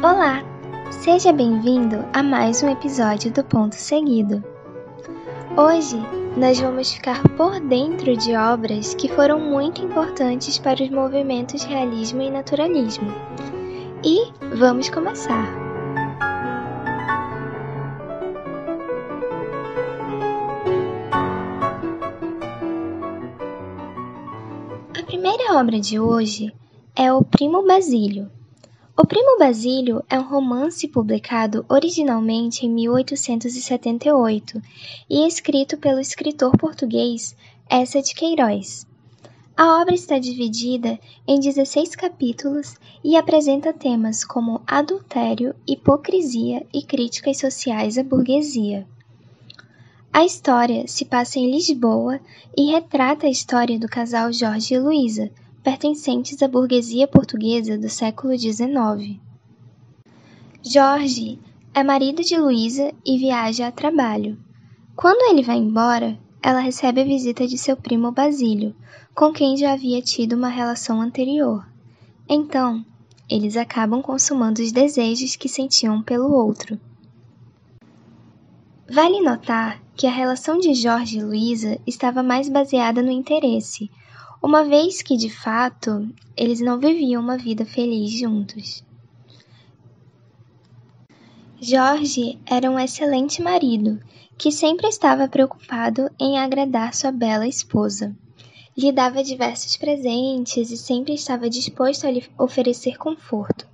Olá! Seja bem-vindo a mais um episódio do Ponto Seguido. Hoje nós vamos ficar por dentro de obras que foram muito importantes para os movimentos realismo e naturalismo. E vamos começar! A primeira obra de hoje é O Primo Basílio, o Primo Basílio é um romance publicado originalmente em 1878 e escrito pelo escritor português Essa de Queiroz. A obra está dividida em 16 capítulos e apresenta temas como adultério, hipocrisia e críticas sociais à burguesia. A história se passa em Lisboa e retrata a história do casal Jorge e Luísa, pertencentes à burguesia portuguesa do século XIX. Jorge é marido de Luísa e viaja a trabalho. Quando ele vai embora, ela recebe a visita de seu primo Basílio, com quem já havia tido uma relação anterior. Então, eles acabam consumando os desejos que sentiam pelo outro. Vale notar que a relação de Jorge e Luísa estava mais baseada no interesse, uma vez que de fato eles não viviam uma vida feliz juntos. Jorge era um excelente marido que sempre estava preocupado em agradar sua bela esposa. Lhe dava diversos presentes e sempre estava disposto a lhe oferecer conforto.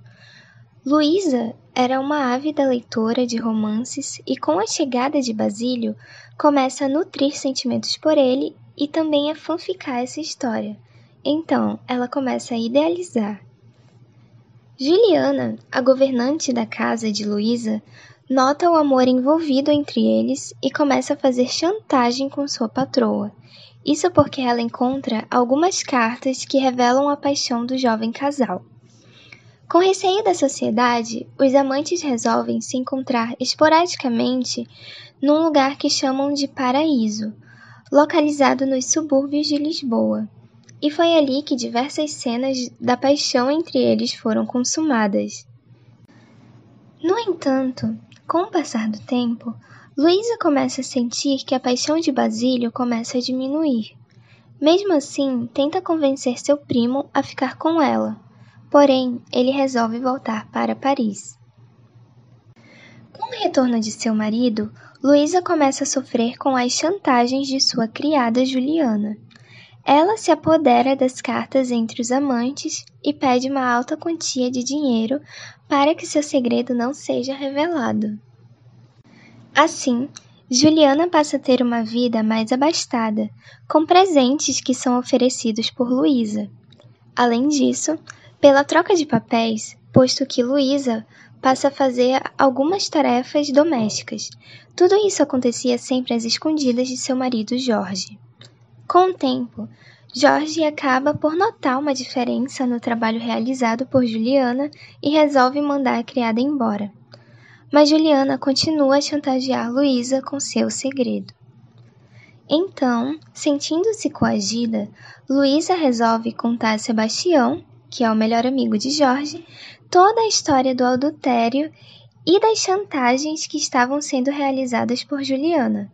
Luísa era uma ávida leitora de romances e, com a chegada de Basílio, começa a nutrir sentimentos por ele e também a fanficar essa história. Então, ela começa a idealizar. Juliana, a governante da casa de Luísa, nota o amor envolvido entre eles e começa a fazer chantagem com sua patroa. Isso porque ela encontra algumas cartas que revelam a paixão do jovem casal. Com receio da sociedade, os amantes resolvem se encontrar esporadicamente num lugar que chamam de paraíso, localizado nos subúrbios de Lisboa. E foi ali que diversas cenas da paixão entre eles foram consumadas. No entanto, com o passar do tempo, Luísa começa a sentir que a paixão de Basílio começa a diminuir. Mesmo assim, tenta convencer seu primo a ficar com ela, porém ele resolve voltar para Paris. Com o retorno de seu marido, Luísa começa a sofrer com as chantagens de sua criada Juliana. Ela se apodera das cartas entre os amantes e pede uma alta quantia de dinheiro para que seu segredo não seja revelado. Assim, Juliana passa a ter uma vida mais abastada, com presentes que são oferecidos por Luísa. Além disso, pela troca de papéis, posto que Luísa passa a fazer algumas tarefas domésticas. Tudo isso acontecia sempre às escondidas de seu marido Jorge. Com o tempo, Jorge acaba por notar uma diferença no trabalho realizado por Juliana e resolve mandar a criada embora. Mas Juliana continua a chantagear Luísa com seu segredo. Então, sentindo-se coagida, Luísa resolve contar a Sebastião, que é o melhor amigo de Jorge, toda a história do adultério e das chantagens que estavam sendo realizadas por Juliana.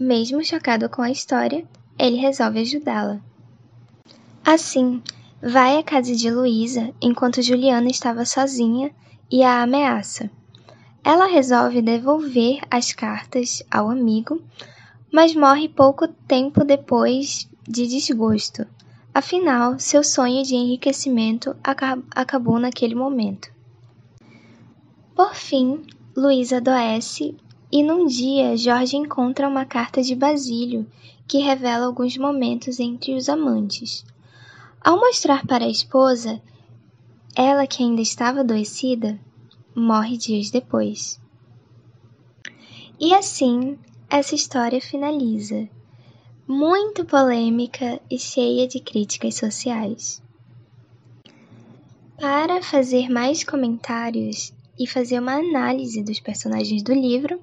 Mesmo chocado com a história, ele resolve ajudá-la. Assim, vai à casa de Luísa enquanto Juliana estava sozinha e a ameaça. Ela resolve devolver as cartas ao amigo, mas morre pouco tempo depois de desgosto, Afinal, seu sonho de enriquecimento acabou naquele momento. Por fim, Luísa adoece e num dia Jorge encontra uma carta de Basílio que revela alguns momentos entre os amantes. Ao mostrar para a esposa, ela que ainda estava adoecida, morre dias depois. E assim, essa história finaliza muito polêmica e cheia de críticas sociais. Para fazer mais comentários e fazer uma análise dos personagens do livro,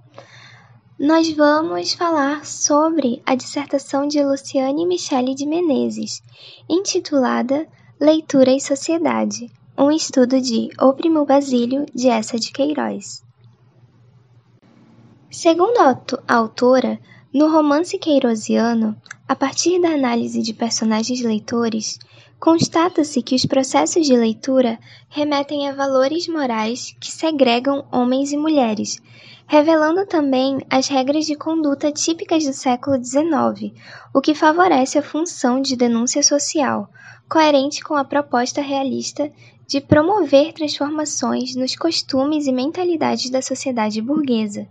nós vamos falar sobre a dissertação de Luciane Michele de Menezes, intitulada Leitura e Sociedade, um estudo de O Primo Basílio, de Essa de Queiroz. Segundo a autora, no romance queirosiano, a partir da análise de personagens leitores, constata-se que os processos de leitura remetem a valores morais que segregam homens e mulheres, revelando também as regras de conduta típicas do século XIX, o que favorece a função de denúncia social, coerente com a proposta realista de promover transformações nos costumes e mentalidades da sociedade burguesa,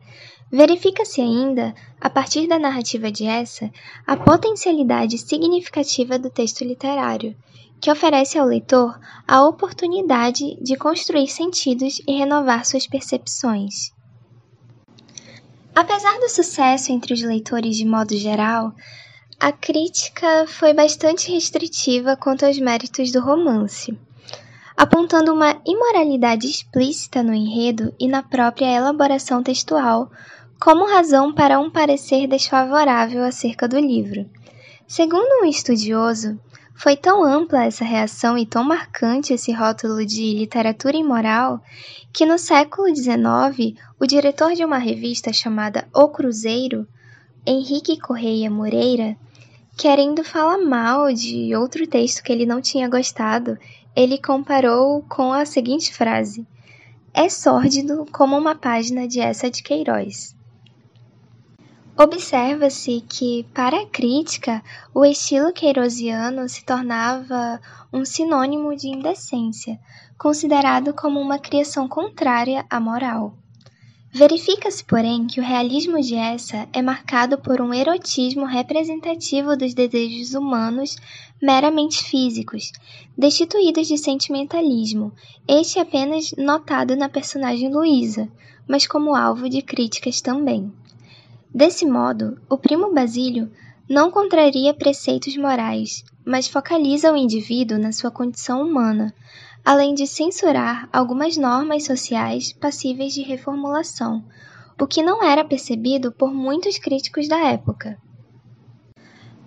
Verifica-se ainda, a partir da narrativa de essa, a potencialidade significativa do texto literário, que oferece ao leitor a oportunidade de construir sentidos e renovar suas percepções. Apesar do sucesso entre os leitores de modo geral, a crítica foi bastante restritiva quanto aos méritos do romance, apontando uma imoralidade explícita no enredo e na própria elaboração textual como razão para um parecer desfavorável acerca do livro. Segundo um estudioso, foi tão ampla essa reação e tão marcante esse rótulo de literatura imoral que no século XIX o diretor de uma revista chamada O Cruzeiro, Henrique Correia Moreira, querendo falar mal de outro texto que ele não tinha gostado, ele comparou com a seguinte frase: É sórdido como uma página de essa de Queiroz. Observa-se que, para a crítica, o estilo queirosiano se tornava um sinônimo de indecência, considerado como uma criação contrária à moral. Verifica-se, porém, que o realismo de essa é marcado por um erotismo representativo dos desejos humanos meramente físicos, destituídos de sentimentalismo, este apenas notado na personagem Luísa, mas como alvo de críticas também. Desse modo, o primo Basílio não contraria preceitos morais, mas focaliza o indivíduo na sua condição humana, além de censurar algumas normas sociais passíveis de reformulação, o que não era percebido por muitos críticos da época.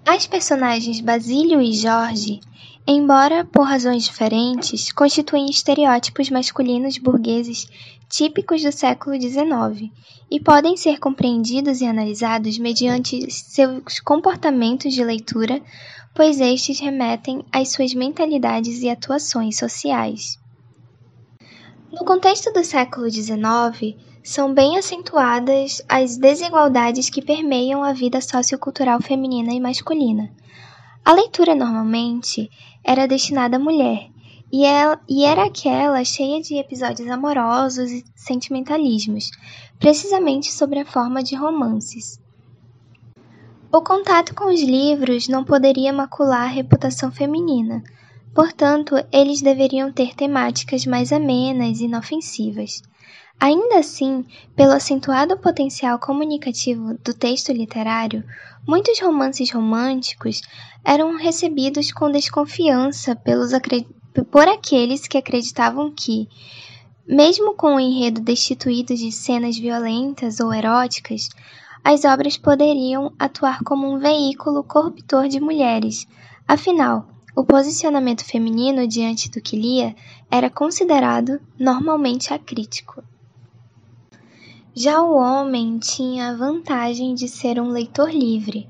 As personagens Basílio e Jorge, embora por razões diferentes, constituem estereótipos masculinos burgueses típicos do século XIX e podem ser compreendidos e analisados mediante seus comportamentos de leitura, pois estes remetem às suas mentalidades e atuações sociais. No contexto do século XIX, são bem acentuadas as desigualdades que permeiam a vida sociocultural feminina e masculina. A leitura normalmente era destinada à mulher, e, ela, e era aquela cheia de episódios amorosos e sentimentalismos, precisamente sobre a forma de romances. O contato com os livros não poderia macular a reputação feminina, portanto, eles deveriam ter temáticas mais amenas e inofensivas. Ainda assim, pelo acentuado potencial comunicativo do texto literário, muitos romances românticos eram recebidos com desconfiança pelos por aqueles que acreditavam que, mesmo com o enredo destituído de cenas violentas ou eróticas, as obras poderiam atuar como um veículo corruptor de mulheres. Afinal, o posicionamento feminino diante do que lia era considerado normalmente acrítico. Já o homem tinha a vantagem de ser um leitor livre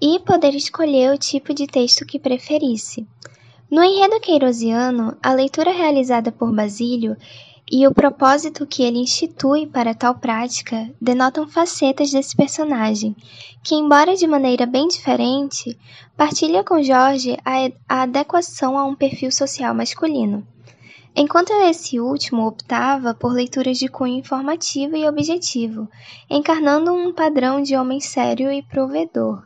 e poder escolher o tipo de texto que preferisse. No enredo queirosiano, a leitura realizada por Basílio e o propósito que ele institui para tal prática denotam facetas desse personagem, que, embora de maneira bem diferente, partilha com Jorge a adequação a um perfil social masculino enquanto esse último optava por leituras de cunho informativo e objetivo, encarnando um padrão de homem sério e provedor.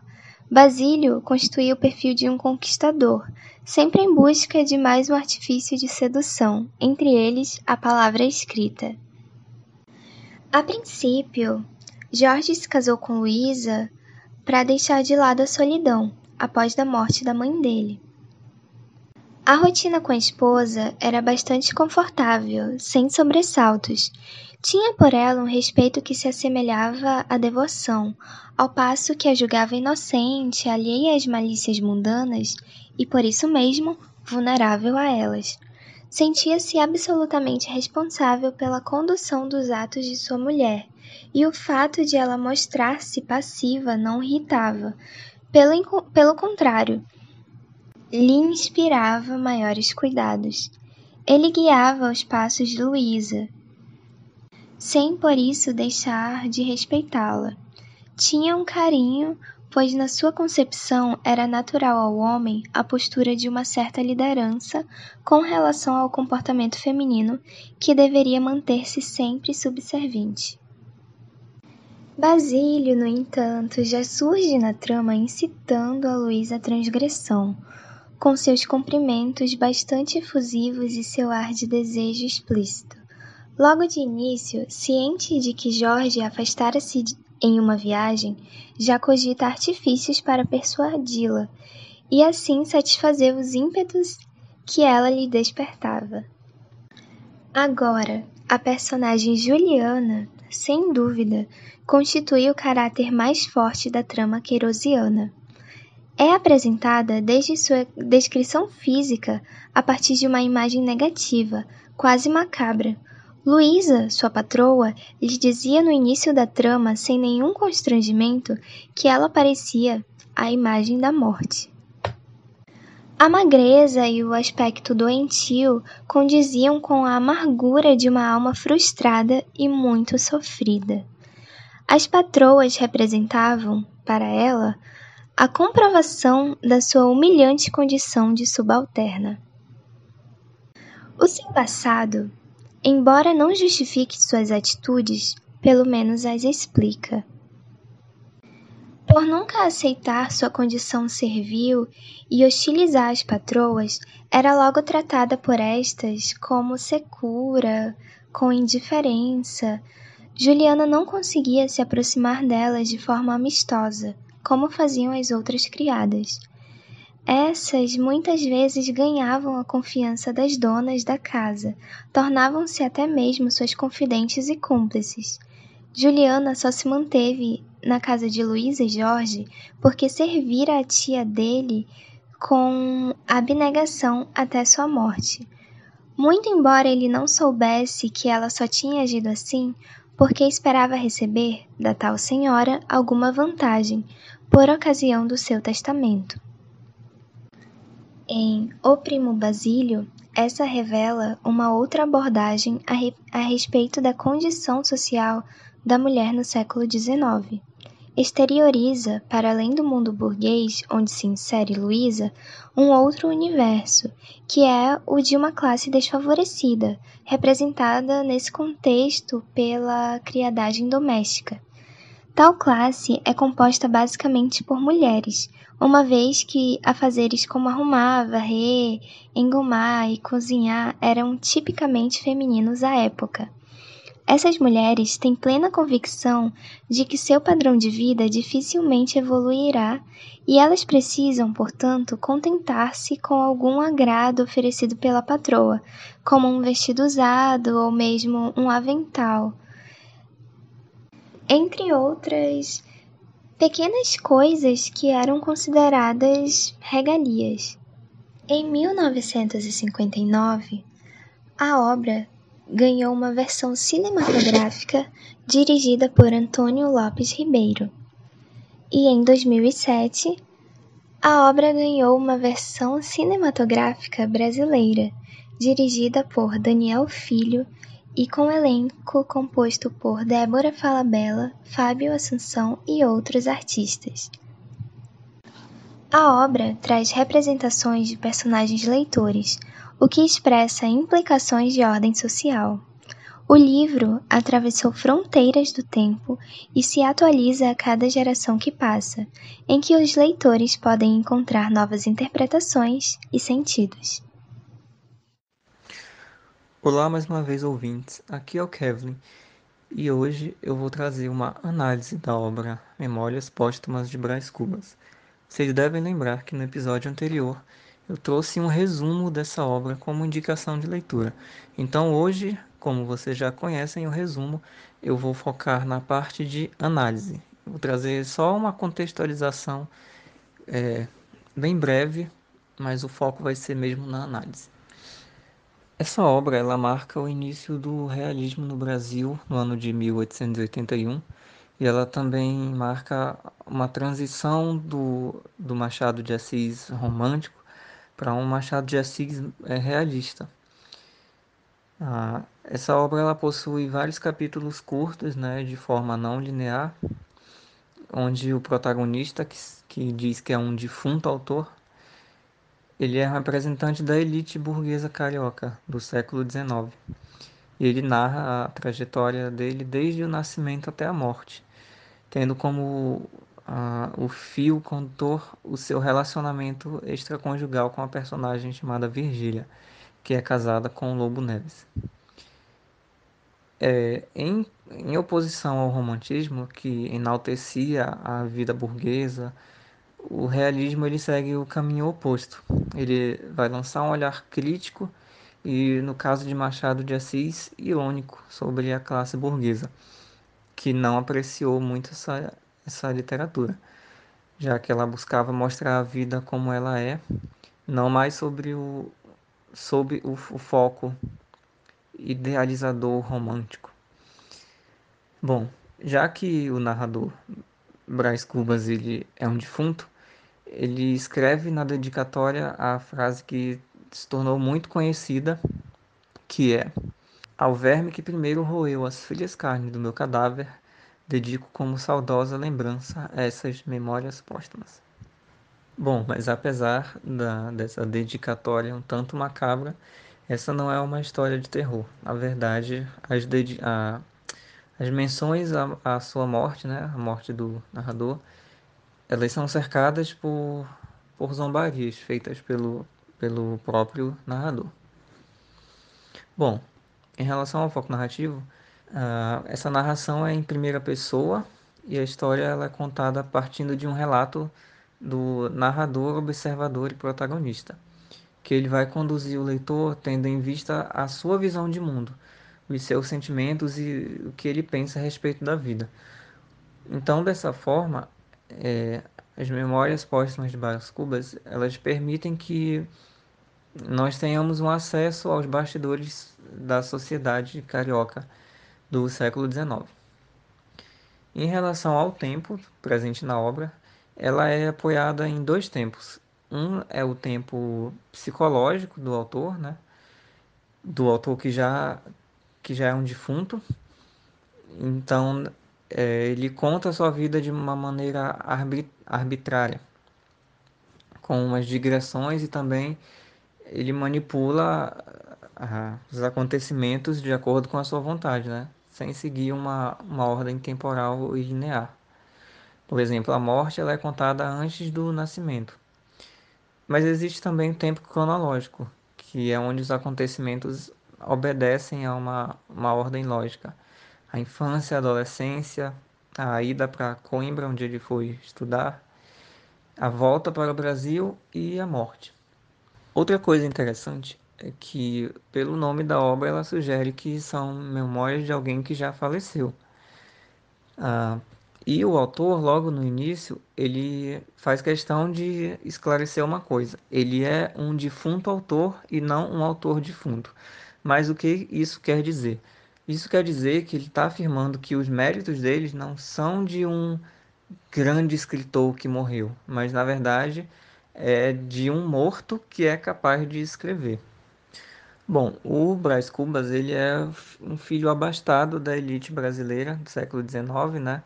Basílio constituía o perfil de um conquistador, sempre em busca de mais um artifício de sedução, entre eles a palavra escrita. A princípio, Jorge se casou com Luísa para deixar de lado a solidão após a morte da mãe dele. A rotina com a esposa era bastante confortável, sem sobressaltos. Tinha por ela um respeito que se assemelhava à devoção, ao passo que a julgava inocente, alheia às malícias mundanas e por isso mesmo vulnerável a elas. sentia-se absolutamente responsável pela condução dos atos de sua mulher, e o fato de ela mostrar-se passiva não irritava. Pelo, pelo contrário, lhe inspirava maiores cuidados. Ele guiava os passos de Luísa, sem por isso deixar de respeitá-la. Tinha um carinho, pois na sua concepção era natural ao homem a postura de uma certa liderança com relação ao comportamento feminino que deveria manter-se sempre subserviente. Basílio, no entanto, já surge na trama incitando a Luísa à transgressão, com seus cumprimentos bastante efusivos e seu ar de desejo explícito. Logo de início, ciente de que Jorge afastara-se em uma viagem, já cogita artifícios para persuadi-la e assim satisfazer os ímpetos que ela lhe despertava. Agora, a personagem Juliana, sem dúvida, constitui o caráter mais forte da trama queirosiana. É apresentada desde sua descrição física a partir de uma imagem negativa, quase macabra, Luísa, sua patroa, lhe dizia no início da trama, sem nenhum constrangimento, que ela parecia a imagem da morte. A magreza e o aspecto doentio condiziam com a amargura de uma alma frustrada e muito sofrida. As patroas representavam, para ela, a comprovação da sua humilhante condição de subalterna. O seu passado Embora não justifique suas atitudes, pelo menos as explica. Por nunca aceitar sua condição servil e hostilizar as patroas, era logo tratada por estas como secura, com indiferença. Juliana não conseguia se aproximar delas de forma amistosa, como faziam as outras criadas. Essas muitas vezes ganhavam a confiança das donas da casa, tornavam-se até mesmo suas confidentes e cúmplices. Juliana só se manteve na casa de Luísa e Jorge porque servira a tia dele com abnegação até sua morte. Muito embora ele não soubesse que ela só tinha agido assim porque esperava receber da tal senhora alguma vantagem por ocasião do seu testamento. Em O Primo Basílio, essa revela uma outra abordagem a, re a respeito da condição social da mulher no século XIX. Exterioriza, para além do mundo burguês onde se insere Luísa, um outro universo, que é o de uma classe desfavorecida, representada nesse contexto pela criadagem doméstica. Tal classe é composta basicamente por mulheres, uma vez que afazeres como arrumar, varrer, engomar e cozinhar eram tipicamente femininos à época. Essas mulheres têm plena convicção de que seu padrão de vida dificilmente evoluirá e elas precisam, portanto, contentar-se com algum agrado oferecido pela patroa, como um vestido usado ou mesmo um avental. Entre outras pequenas coisas que eram consideradas regalias. Em 1959, a obra ganhou uma versão cinematográfica dirigida por Antônio Lopes Ribeiro. E em 2007, a obra ganhou uma versão cinematográfica brasileira, dirigida por Daniel Filho e com elenco composto por Débora Falabella, Fábio Assunção e outros artistas. A obra traz representações de personagens leitores, o que expressa implicações de ordem social. O livro atravessou fronteiras do tempo e se atualiza a cada geração que passa, em que os leitores podem encontrar novas interpretações e sentidos. Olá mais uma vez ouvintes, aqui é o Kevin e hoje eu vou trazer uma análise da obra Memórias Póstumas de Brás Cubas. Vocês devem lembrar que no episódio anterior eu trouxe um resumo dessa obra como indicação de leitura. Então hoje, como vocês já conhecem o resumo, eu vou focar na parte de análise. vou trazer só uma contextualização é, bem breve, mas o foco vai ser mesmo na análise. Essa obra ela marca o início do realismo no Brasil no ano de 1881 e ela também marca uma transição do, do Machado de Assis romântico para um Machado de Assis é, realista. Ah, essa obra ela possui vários capítulos curtos, né, de forma não linear, onde o protagonista, que, que diz que é um defunto autor, ele é representante da elite burguesa carioca do século XIX. E ele narra a trajetória dele desde o nascimento até a morte, tendo como uh, o fio condutor o seu relacionamento extraconjugal com a personagem chamada Virgília, que é casada com o Lobo Neves. É, em, em oposição ao romantismo, que enaltecia a vida burguesa, o realismo ele segue o caminho oposto. Ele vai lançar um olhar crítico e, no caso de Machado de Assis, irônico sobre a classe burguesa, que não apreciou muito essa, essa literatura, já que ela buscava mostrar a vida como ela é, não mais sobre o, sobre o, o foco idealizador romântico. Bom, já que o narrador Brás Cubas ele é um defunto, ele escreve na dedicatória a frase que se tornou muito conhecida, que é: Ao verme que primeiro roeu as frias carnes do meu cadáver, dedico como saudosa lembrança essas memórias póstumas. Bom, mas apesar da, dessa dedicatória um tanto macabra, essa não é uma história de terror. Na verdade, as, a, as menções à, à sua morte, né, a morte do narrador, elas são cercadas por, por zombarias feitas pelo, pelo próprio narrador. Bom, em relação ao foco narrativo, uh, essa narração é em primeira pessoa e a história ela é contada partindo de um relato do narrador, observador e protagonista, que ele vai conduzir o leitor tendo em vista a sua visão de mundo, os seus sentimentos e o que ele pensa a respeito da vida. Então, dessa forma, é, as memórias póstumas de Brás Cubas, elas permitem que nós tenhamos um acesso aos bastidores da sociedade carioca do século XIX. Em relação ao tempo presente na obra, ela é apoiada em dois tempos. Um é o tempo psicológico do autor, né? do autor que já que já é um defunto. Então, é, ele conta a sua vida de uma maneira arbitrária, com umas digressões e também ele manipula uh, os acontecimentos de acordo com a sua vontade, né? sem seguir uma, uma ordem temporal e linear. Por exemplo, a morte ela é contada antes do nascimento. Mas existe também o tempo cronológico, que é onde os acontecimentos obedecem a uma, uma ordem lógica. A infância, a adolescência, a ida para Coimbra, onde ele foi estudar, a volta para o Brasil e a morte. Outra coisa interessante é que, pelo nome da obra, ela sugere que são memórias de alguém que já faleceu. Ah, e o autor, logo no início, ele faz questão de esclarecer uma coisa. Ele é um defunto autor e não um autor defunto. Mas o que isso quer dizer? Isso quer dizer que ele está afirmando que os méritos deles não são de um grande escritor que morreu, mas na verdade é de um morto que é capaz de escrever. Bom, o Brás Cubas ele é um filho abastado da elite brasileira do século XIX, né?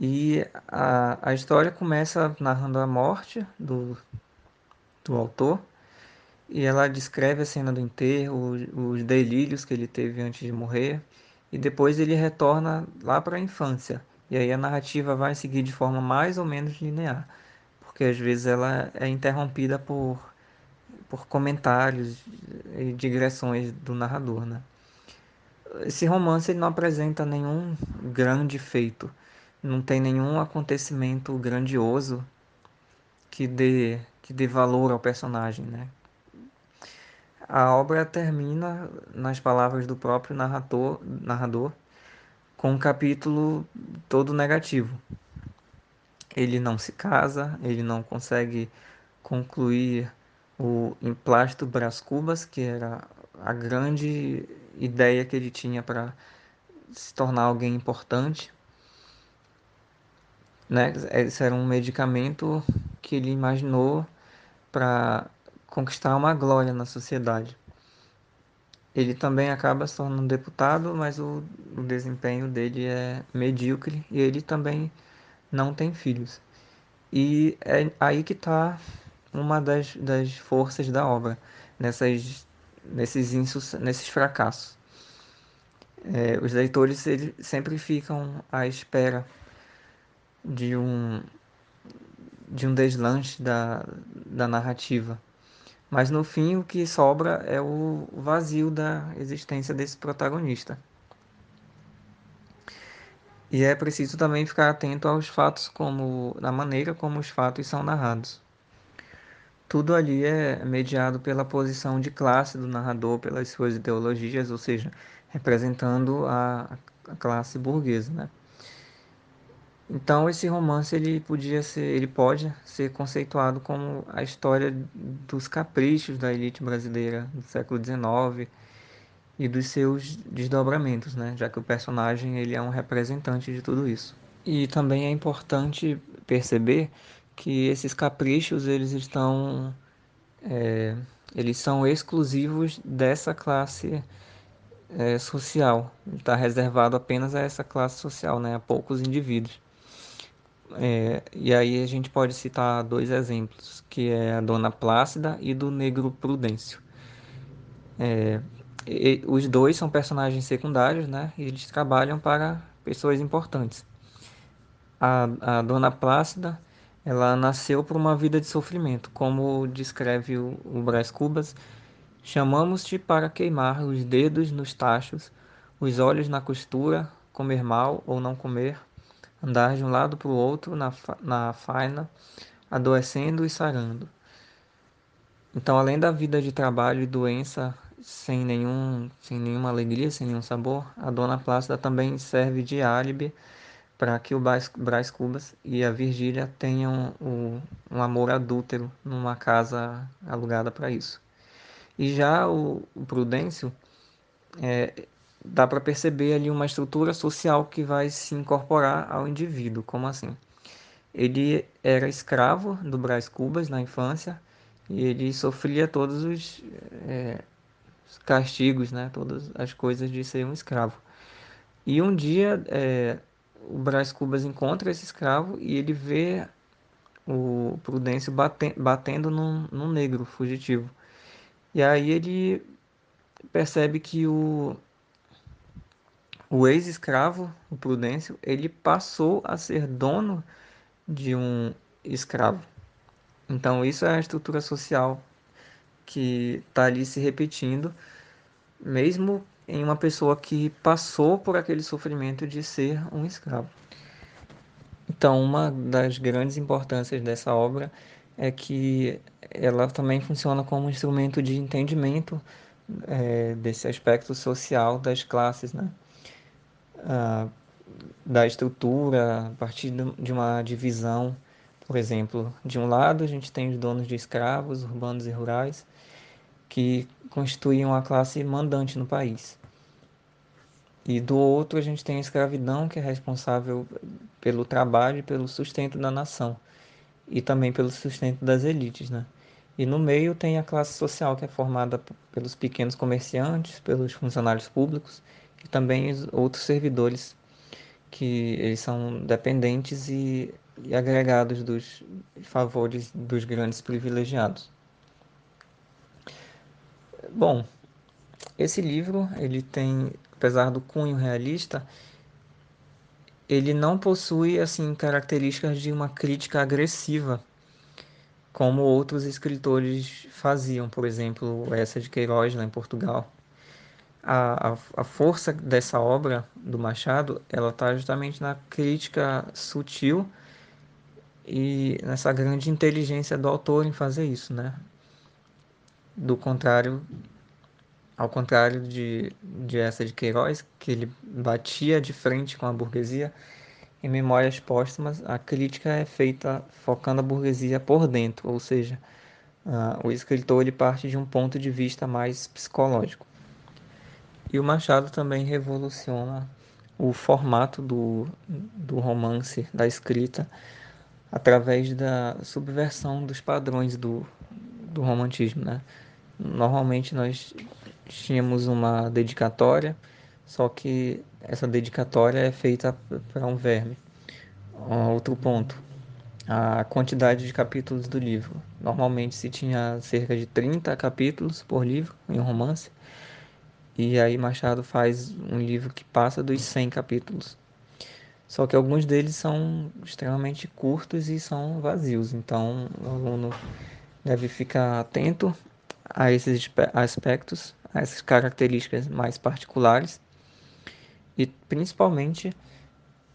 E a, a história começa narrando a morte do, do autor e ela descreve a cena do enterro, os delírios que ele teve antes de morrer, e depois ele retorna lá para a infância. E aí a narrativa vai seguir de forma mais ou menos linear, porque às vezes ela é interrompida por, por comentários e digressões do narrador, né? Esse romance ele não apresenta nenhum grande feito, não tem nenhum acontecimento grandioso que dê, que dê valor ao personagem, né? A obra termina, nas palavras do próprio narrador, narrador com um capítulo todo negativo. Ele não se casa, ele não consegue concluir o Emplasto Brás Cubas, que era a grande ideia que ele tinha para se tornar alguém importante. Né? Esse era um medicamento que ele imaginou para conquistar uma glória na sociedade. Ele também acaba se tornando deputado, mas o, o desempenho dele é medíocre e ele também não tem filhos. E é aí que está uma das, das forças da obra, nessas, nesses, insus, nesses fracassos. É, os leitores eles sempre ficam à espera de um, de um deslanche da, da narrativa. Mas no fim o que sobra é o vazio da existência desse protagonista. E é preciso também ficar atento aos fatos como da maneira como os fatos são narrados. Tudo ali é mediado pela posição de classe do narrador, pelas suas ideologias, ou seja, representando a classe burguesa, né? Então esse romance ele podia ser, ele pode ser conceituado como a história dos caprichos da elite brasileira do século XIX e dos seus desdobramentos, né? Já que o personagem ele é um representante de tudo isso. E também é importante perceber que esses caprichos eles estão é, eles são exclusivos dessa classe é, social, está reservado apenas a essa classe social, né? A poucos indivíduos. É, e aí a gente pode citar dois exemplos, que é a Dona Plácida e do Negro Prudêncio. É, os dois são personagens secundários, né? E eles trabalham para pessoas importantes. A, a Dona Plácida, ela nasceu por uma vida de sofrimento, como descreve o, o Brás Cubas. Chamamos-te para queimar os dedos nos tachos, os olhos na costura, comer mal ou não comer, andar de um lado para o outro na, na faina, adoecendo e sarando. Então, além da vida de trabalho e doença sem, nenhum, sem nenhuma alegria, sem nenhum sabor, a Dona Plácida também serve de álibi para que o Brás Cubas e a Virgília tenham o, um amor adúltero numa casa alugada para isso. E já o, o Prudêncio, é, dá para perceber ali uma estrutura social que vai se incorporar ao indivíduo. Como assim? Ele era escravo do Brás Cubas na infância e ele sofria todos os, é, os castigos, né? todas as coisas de ser um escravo. E um dia é, o Brás Cubas encontra esse escravo e ele vê o Prudêncio batendo, batendo num, num negro fugitivo. E aí ele percebe que o, o ex-escravo, o Prudêncio, ele passou a ser dono de um escravo. Então, isso é a estrutura social que está ali se repetindo, mesmo em uma pessoa que passou por aquele sofrimento de ser um escravo. Então, uma das grandes importâncias dessa obra é que ela também funciona como um instrumento de entendimento é, desse aspecto social das classes, né? Da estrutura, a partir de uma divisão, por exemplo, de um lado a gente tem os donos de escravos, urbanos e rurais, que constituíam a classe mandante no país. E do outro a gente tem a escravidão, que é responsável pelo trabalho e pelo sustento da nação, e também pelo sustento das elites, né? E no meio tem a classe social, que é formada pelos pequenos comerciantes, pelos funcionários públicos e também outros servidores que eles são dependentes e, e agregados dos favores dos grandes privilegiados. Bom, esse livro ele tem, apesar do cunho realista, ele não possui assim características de uma crítica agressiva como outros escritores faziam, por exemplo, essa de Queiroz lá em Portugal a, a, a força dessa obra do Machado ela está justamente na crítica sutil e nessa grande inteligência do autor em fazer isso, né? Do contrário, ao contrário de, de essa de Queiroz, que ele batia de frente com a burguesia, em Memórias Póstumas, a crítica é feita focando a burguesia por dentro, ou seja, uh, o escritor ele parte de um ponto de vista mais psicológico. E o Machado também revoluciona o formato do, do romance, da escrita, através da subversão dos padrões do, do romantismo. Né? Normalmente nós tínhamos uma dedicatória, só que essa dedicatória é feita para um verme. Outro ponto, a quantidade de capítulos do livro. Normalmente se tinha cerca de 30 capítulos por livro em um romance, e aí Machado faz um livro que passa dos 100 capítulos. Só que alguns deles são extremamente curtos e são vazios, então o aluno deve ficar atento a esses aspectos, a essas características mais particulares e principalmente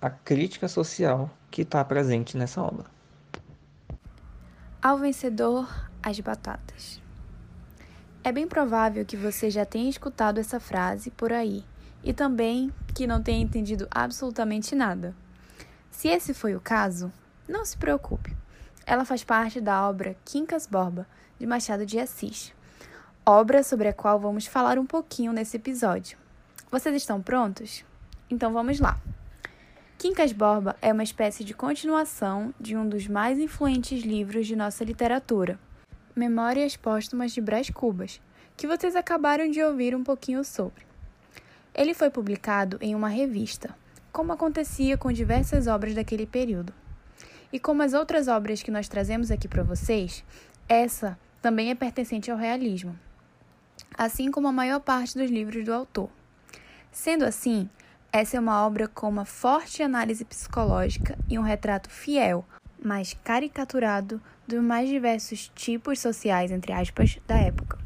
a crítica social que está presente nessa obra. Ao vencedor, as batatas. É bem provável que você já tenha escutado essa frase por aí e também que não tenha entendido absolutamente nada. Se esse foi o caso, não se preocupe. Ela faz parte da obra Quincas Borba, de Machado de Assis, obra sobre a qual vamos falar um pouquinho nesse episódio. Vocês estão prontos? Então vamos lá. Quincas Borba é uma espécie de continuação de um dos mais influentes livros de nossa literatura, Memórias Póstumas de Brás Cubas, que vocês acabaram de ouvir um pouquinho sobre. Ele foi publicado em uma revista, como acontecia com diversas obras daquele período. E como as outras obras que nós trazemos aqui para vocês, essa também é pertencente ao realismo, assim como a maior parte dos livros do autor. Sendo assim, essa é uma obra com uma forte análise psicológica e um retrato fiel, mas caricaturado, dos mais diversos tipos sociais, entre aspas, da época.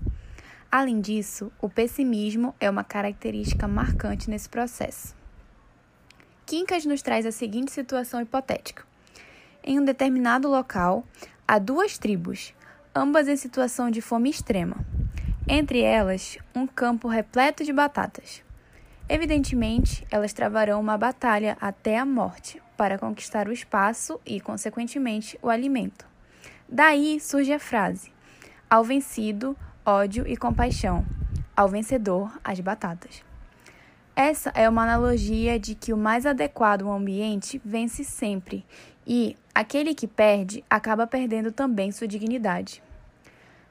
Além disso, o pessimismo é uma característica marcante nesse processo. Quincas nos traz a seguinte situação hipotética. Em um determinado local, há duas tribos, ambas em situação de fome extrema. Entre elas, um campo repleto de batatas. Evidentemente, elas travarão uma batalha até a morte para conquistar o espaço e, consequentemente, o alimento. Daí surge a frase: Ao vencido, ódio e compaixão. Ao vencedor, as batatas. Essa é uma analogia de que o mais adequado ao ambiente vence sempre e aquele que perde acaba perdendo também sua dignidade.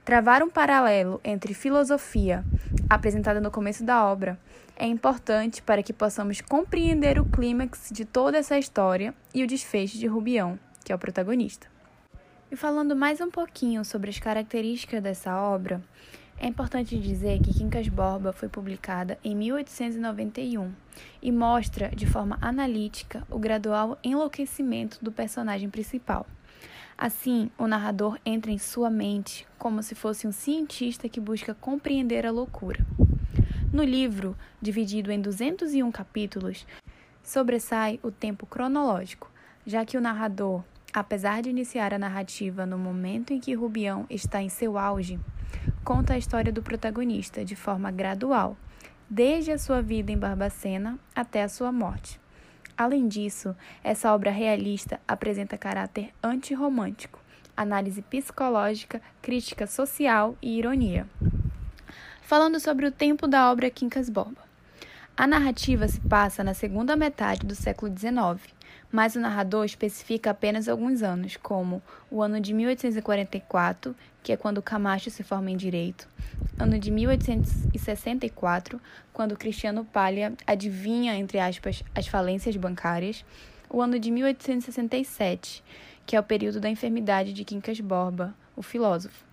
Travar um paralelo entre filosofia, apresentada no começo da obra, é importante para que possamos compreender o clímax de toda essa história e o desfecho de Rubião, que é o protagonista. E falando mais um pouquinho sobre as características dessa obra, é importante dizer que Quincas Borba foi publicada em 1891 e mostra de forma analítica o gradual enlouquecimento do personagem principal. Assim, o narrador entra em sua mente como se fosse um cientista que busca compreender a loucura. No livro, dividido em 201 capítulos, sobressai o tempo cronológico, já que o narrador, apesar de iniciar a narrativa no momento em que Rubião está em seu auge, conta a história do protagonista de forma gradual, desde a sua vida em Barbacena até a sua morte. Além disso, essa obra realista apresenta caráter antirromântico, análise psicológica, crítica social e ironia falando sobre o tempo da obra Quincas Borba. A narrativa se passa na segunda metade do século XIX, mas o narrador especifica apenas alguns anos, como o ano de 1844, que é quando Camacho se forma em direito, ano de 1864, quando Cristiano Palha adivinha, entre aspas, as falências bancárias, o ano de 1867, que é o período da enfermidade de Quincas Borba, o filósofo,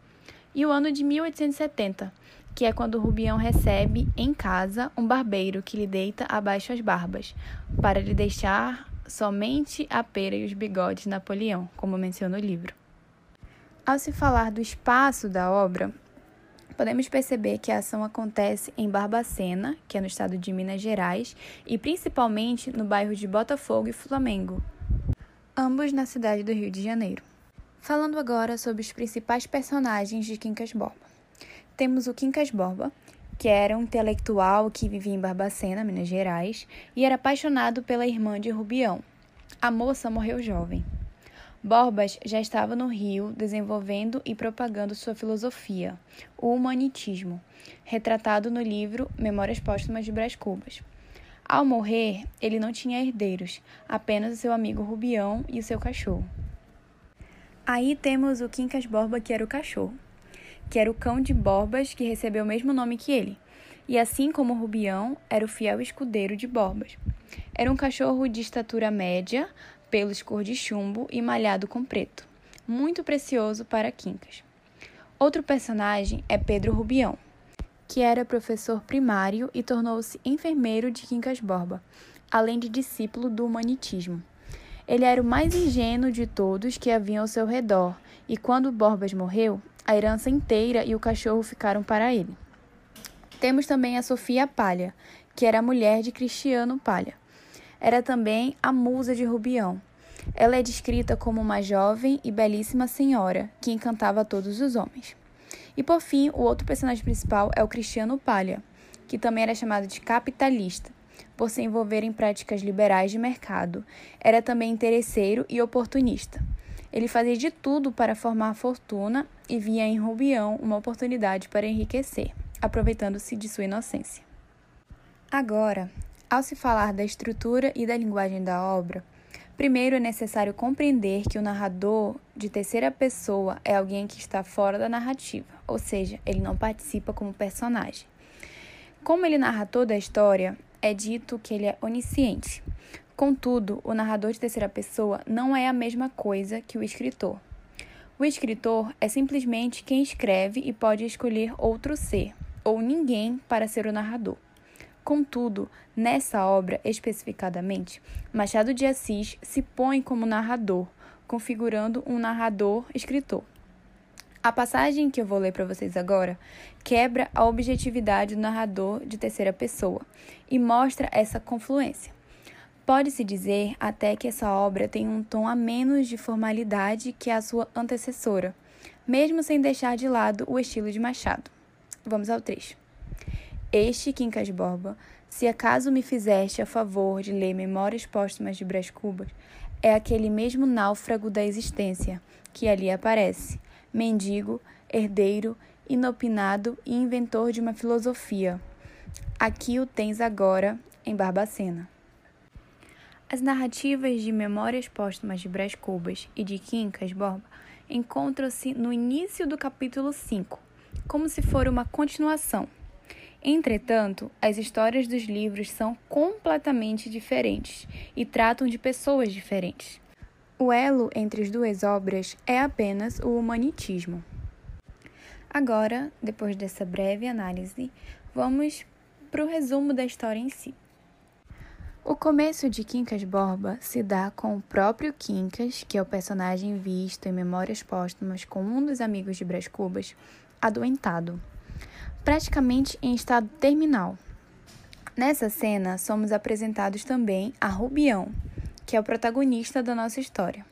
e o ano de 1870, que é quando Rubião recebe em casa um barbeiro que lhe deita abaixo as barbas, para lhe deixar somente a pera e os bigodes Napoleão, como menciona o livro. Ao se falar do espaço da obra, podemos perceber que a ação acontece em Barbacena, que é no estado de Minas Gerais, e principalmente no bairro de Botafogo e Flamengo, ambos na cidade do Rio de Janeiro. Falando agora sobre os principais personagens de Quincas Borba. Temos o Quincas Borba, que era um intelectual que vivia em Barbacena, Minas Gerais, e era apaixonado pela irmã de Rubião. A moça morreu jovem. Borbas já estava no Rio desenvolvendo e propagando sua filosofia, o humanitismo, retratado no livro Memórias Póstumas de Brás Cubas. Ao morrer, ele não tinha herdeiros, apenas o seu amigo Rubião e o seu cachorro. Aí temos o Quincas Borba, que era o cachorro, que era o cão de Borbas que recebeu o mesmo nome que ele, e assim como Rubião, era o fiel escudeiro de Borbas. Era um cachorro de estatura média, pelos cor de chumbo e malhado com preto, muito precioso para Quincas. Outro personagem é Pedro Rubião, que era professor primário e tornou-se enfermeiro de Quincas Borba, além de discípulo do humanitismo. Ele era o mais ingênuo de todos que haviam ao seu redor, e quando Borbas morreu, a herança inteira e o cachorro ficaram para ele. Temos também a Sofia Palha, que era a mulher de Cristiano Palha era também a musa de Rubião. Ela é descrita como uma jovem e belíssima senhora que encantava todos os homens. E por fim, o outro personagem principal é o Cristiano Palha, que também era chamado de capitalista, por se envolver em práticas liberais de mercado. Era também interesseiro e oportunista. Ele fazia de tudo para formar fortuna e via em Rubião uma oportunidade para enriquecer, aproveitando-se de sua inocência. Agora, ao se falar da estrutura e da linguagem da obra, primeiro é necessário compreender que o narrador de terceira pessoa é alguém que está fora da narrativa, ou seja, ele não participa como personagem. Como ele narra toda a história, é dito que ele é onisciente. Contudo, o narrador de terceira pessoa não é a mesma coisa que o escritor. O escritor é simplesmente quem escreve e pode escolher outro ser, ou ninguém, para ser o narrador. Contudo, nessa obra especificadamente, Machado de Assis se põe como narrador, configurando um narrador-escritor. A passagem que eu vou ler para vocês agora quebra a objetividade do narrador de terceira pessoa e mostra essa confluência. Pode-se dizer até que essa obra tem um tom a menos de formalidade que a sua antecessora, mesmo sem deixar de lado o estilo de Machado. Vamos ao trecho. Este, Quincas Borba, se acaso me fizeste a favor de ler Memórias Póstumas de Brás Cubas, é aquele mesmo náufrago da existência que ali aparece, mendigo, herdeiro, inopinado e inventor de uma filosofia. Aqui o tens agora, em Barbacena. As narrativas de Memórias Póstumas de Brás Cubas e de Quincas Borba encontram-se no início do capítulo 5, como se for uma continuação. Entretanto, as histórias dos livros são completamente diferentes e tratam de pessoas diferentes. O elo entre as duas obras é apenas o humanitismo. Agora, depois dessa breve análise, vamos para o resumo da história em si. O começo de Quincas Borba se dá com o próprio Quincas, que é o personagem visto em Memórias Póstumas com um dos amigos de Brás Cubas, adoentado praticamente em estado terminal. Nessa cena, somos apresentados também a Rubião, que é o protagonista da nossa história.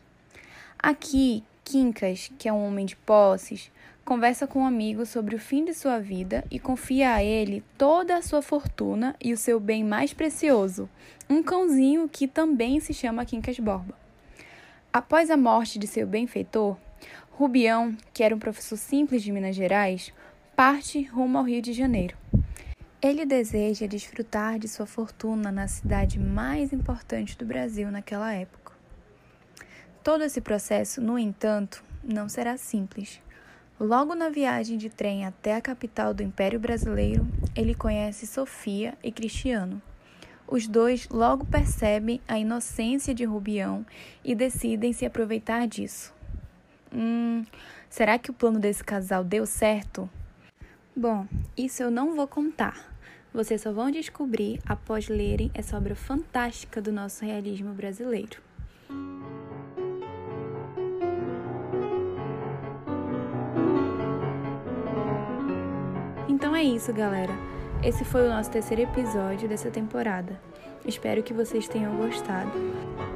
Aqui, Quincas, que é um homem de posses, conversa com um amigo sobre o fim de sua vida e confia a ele toda a sua fortuna e o seu bem mais precioso, um cãozinho que também se chama Quincas Borba. Após a morte de seu benfeitor, Rubião, que era um professor simples de Minas Gerais, parte rumo ao Rio de Janeiro. Ele deseja desfrutar de sua fortuna na cidade mais importante do Brasil naquela época. Todo esse processo, no entanto, não será simples. Logo na viagem de trem até a capital do Império Brasileiro, ele conhece Sofia e Cristiano. Os dois logo percebem a inocência de Rubião e decidem se aproveitar disso. Hum, será que o plano desse casal deu certo? Bom, isso eu não vou contar. Vocês só vão descobrir após lerem essa obra fantástica do nosso realismo brasileiro. Então é isso, galera. Esse foi o nosso terceiro episódio dessa temporada. Espero que vocês tenham gostado.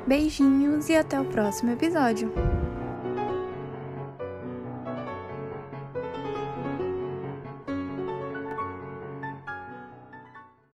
Beijinhos e até o próximo episódio.